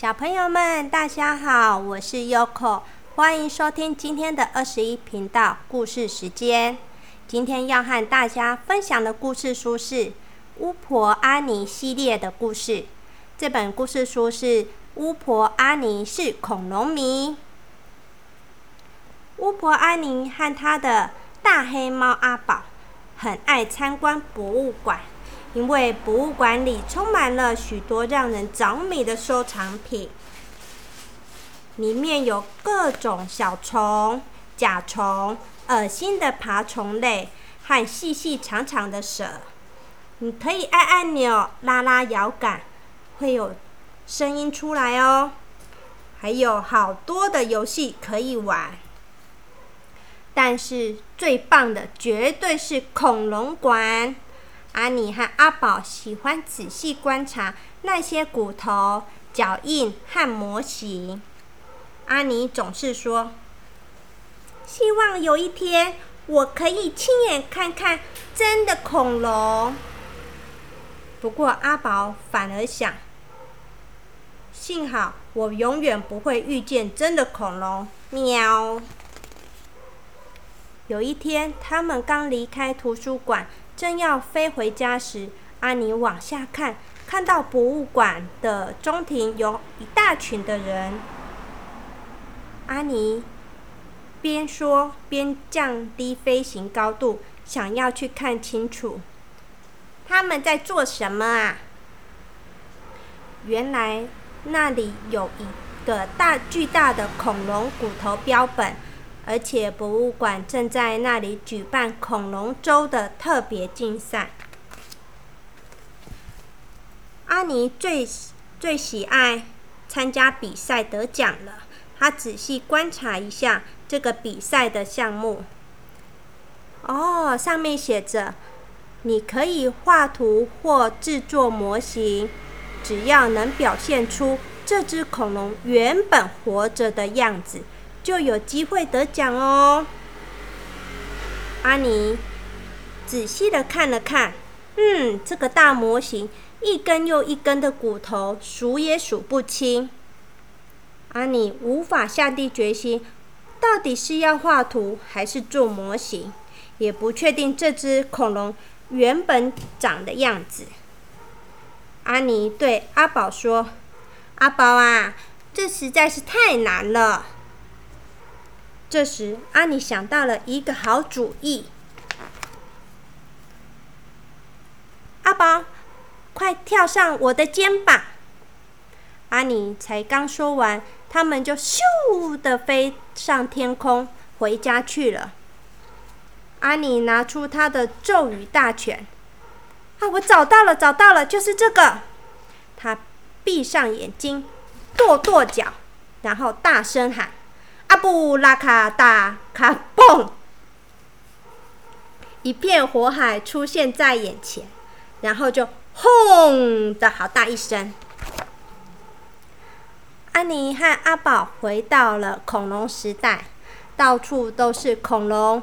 小朋友们，大家好，我是 Yoko，欢迎收听今天的二十一频道故事时间。今天要和大家分享的故事书是《巫婆阿尼》系列的故事。这本故事书是《巫婆阿尼是恐龙迷》。巫婆阿尼和她的大黑猫阿宝很爱参观博物馆。因为博物馆里充满了许多让人着迷的收藏品，里面有各种小虫、甲虫、恶心的爬虫类和细细长长的蛇。你可以按按钮、拉拉摇杆，会有声音出来哦。还有好多的游戏可以玩，但是最棒的绝对是恐龙馆。阿尼和阿宝喜欢仔细观察那些骨头、脚印和模型。阿尼总是说：“希望有一天我可以亲眼看看真的恐龙。”不过阿宝反而想：“幸好我永远不会遇见真的恐龙。”喵。有一天，他们刚离开图书馆。正要飞回家时，阿尼往下看，看到博物馆的中庭有一大群的人。阿尼边说边降低飞行高度，想要去看清楚他们在做什么啊！原来那里有一个大巨大的恐龙骨头标本。而且博物馆正在那里举办恐龙周的特别竞赛。阿尼最最喜爱参加比赛得奖了。他仔细观察一下这个比赛的项目。哦，上面写着：你可以画图或制作模型，只要能表现出这只恐龙原本活着的样子。就有机会得奖哦。阿尼仔细的看了看，嗯，这个大模型一根又一根的骨头数也数不清。阿尼无法下定决心，到底是要画图还是做模型，也不确定这只恐龙原本长的样子。阿尼对阿宝说：“阿宝啊，这实在是太难了。”这时，阿尼想到了一个好主意。阿宝，快跳上我的肩膀！阿尼才刚说完，他们就咻的飞上天空，回家去了。阿尼拿出他的咒语大全，啊，我找到了，找到了，就是这个。他闭上眼睛，跺跺脚，然后大声喊。阿布拉卡达卡嘣！一片火海出现在眼前，然后就轰的好大一声。安妮和阿宝回到了恐龙时代，到处都是恐龙，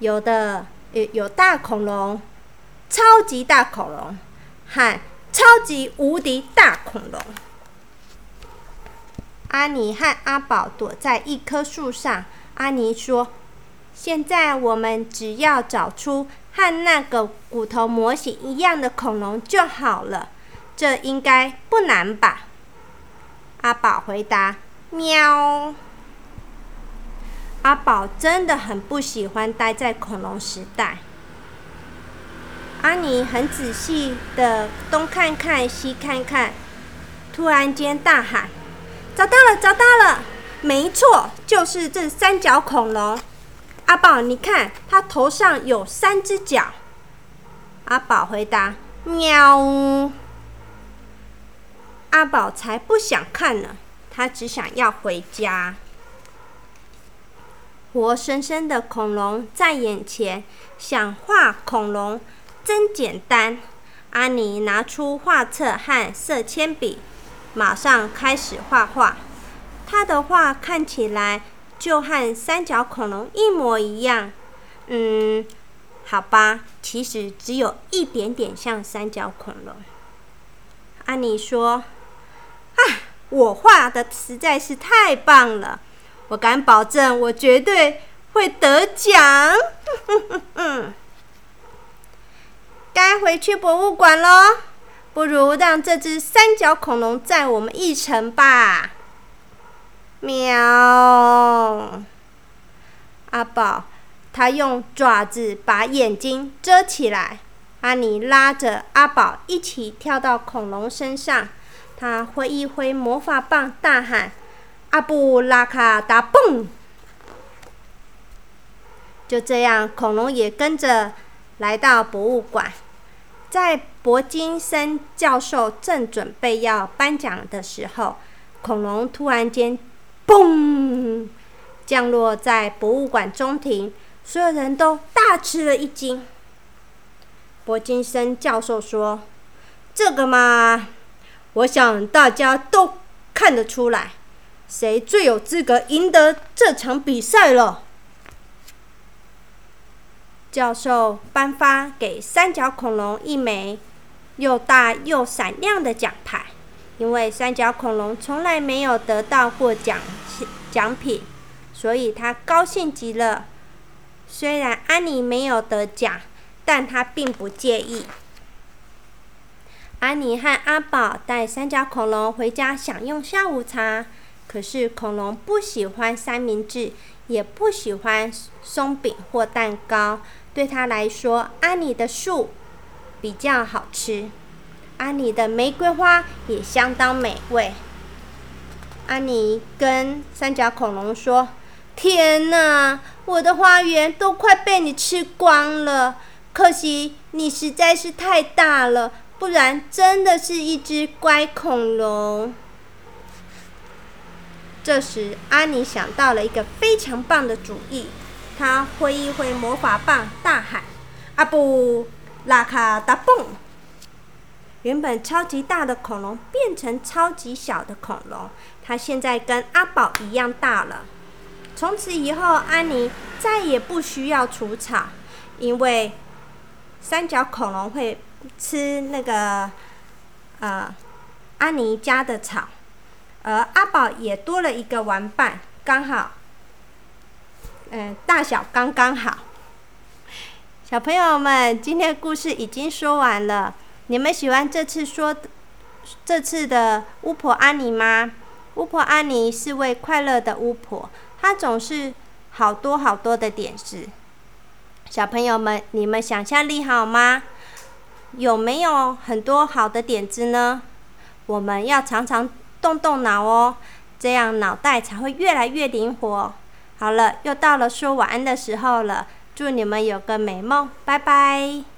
有的有大恐龙、超级大恐龙和超级无敌大恐龙。阿尼和阿宝躲在一棵树上。阿尼说：“现在我们只要找出和那个骨头模型一样的恐龙就好了，这应该不难吧？”阿宝回答：“喵。”阿宝真的很不喜欢待在恐龙时代。阿尼很仔细的东看看西看看，突然间大喊。找到了，找到了！没错，就是这三角恐龙。阿宝，你看，它头上有三只脚。阿宝回答：“喵。”阿宝才不想看呢，他只想要回家。活生生的恐龙在眼前，想画恐龙真简单。阿尼拿出画册和色铅笔。马上开始画画，他的画看起来就和三角恐龙一模一样。嗯，好吧，其实只有一点点像三角恐龙。安妮说：“啊，我画的实在是太棒了，我敢保证，我绝对会得奖。该回去博物馆喽，不如让这只三角恐龙载我们一程吧。喵！阿宝，他用爪子把眼睛遮起来。阿尼拉着阿宝一起跳到恐龙身上，他挥一挥魔法棒，大喊：“阿布拉卡达蹦！”就这样，恐龙也跟着来到博物馆。在博金森教授正准备要颁奖的时候，恐龙突然间“嘣”降落在博物馆中庭，所有人都大吃了一惊。博金森教授说：“这个嘛，我想大家都看得出来，谁最有资格赢得这场比赛了。”教授颁发给三角恐龙一枚又大又闪亮的奖牌，因为三角恐龙从来没有得到过奖奖品，所以他高兴极了。虽然安妮没有得奖，但他并不介意。安妮和阿宝带三角恐龙回家享用下午茶，可是恐龙不喜欢三明治，也不喜欢松饼或蛋糕。对他来说，安妮的树比较好吃，安妮的玫瑰花也相当美味。安妮跟三角恐龙说：“天哪，我的花园都快被你吃光了！可惜你实在是太大了，不然真的是一只乖恐龙。”这时，安妮想到了一个非常棒的主意。他挥一挥魔法棒，大喊：“阿布拉卡达蹦！”原本超级大的恐龙变成超级小的恐龙，它现在跟阿宝一样大了。从此以后，安妮再也不需要除草，因为三角恐龙会吃那个呃安妮家的草，而阿宝也多了一个玩伴，刚好。嗯，大小刚刚好。小朋友们，今天的故事已经说完了。你们喜欢这次说这次的巫婆安妮吗？巫婆安妮是位快乐的巫婆，她总是好多好多的点子。小朋友们，你们想象力好吗？有没有很多好的点子呢？我们要常常动动脑哦，这样脑袋才会越来越灵活。好了，又到了说晚安的时候了。祝你们有个美梦，拜拜。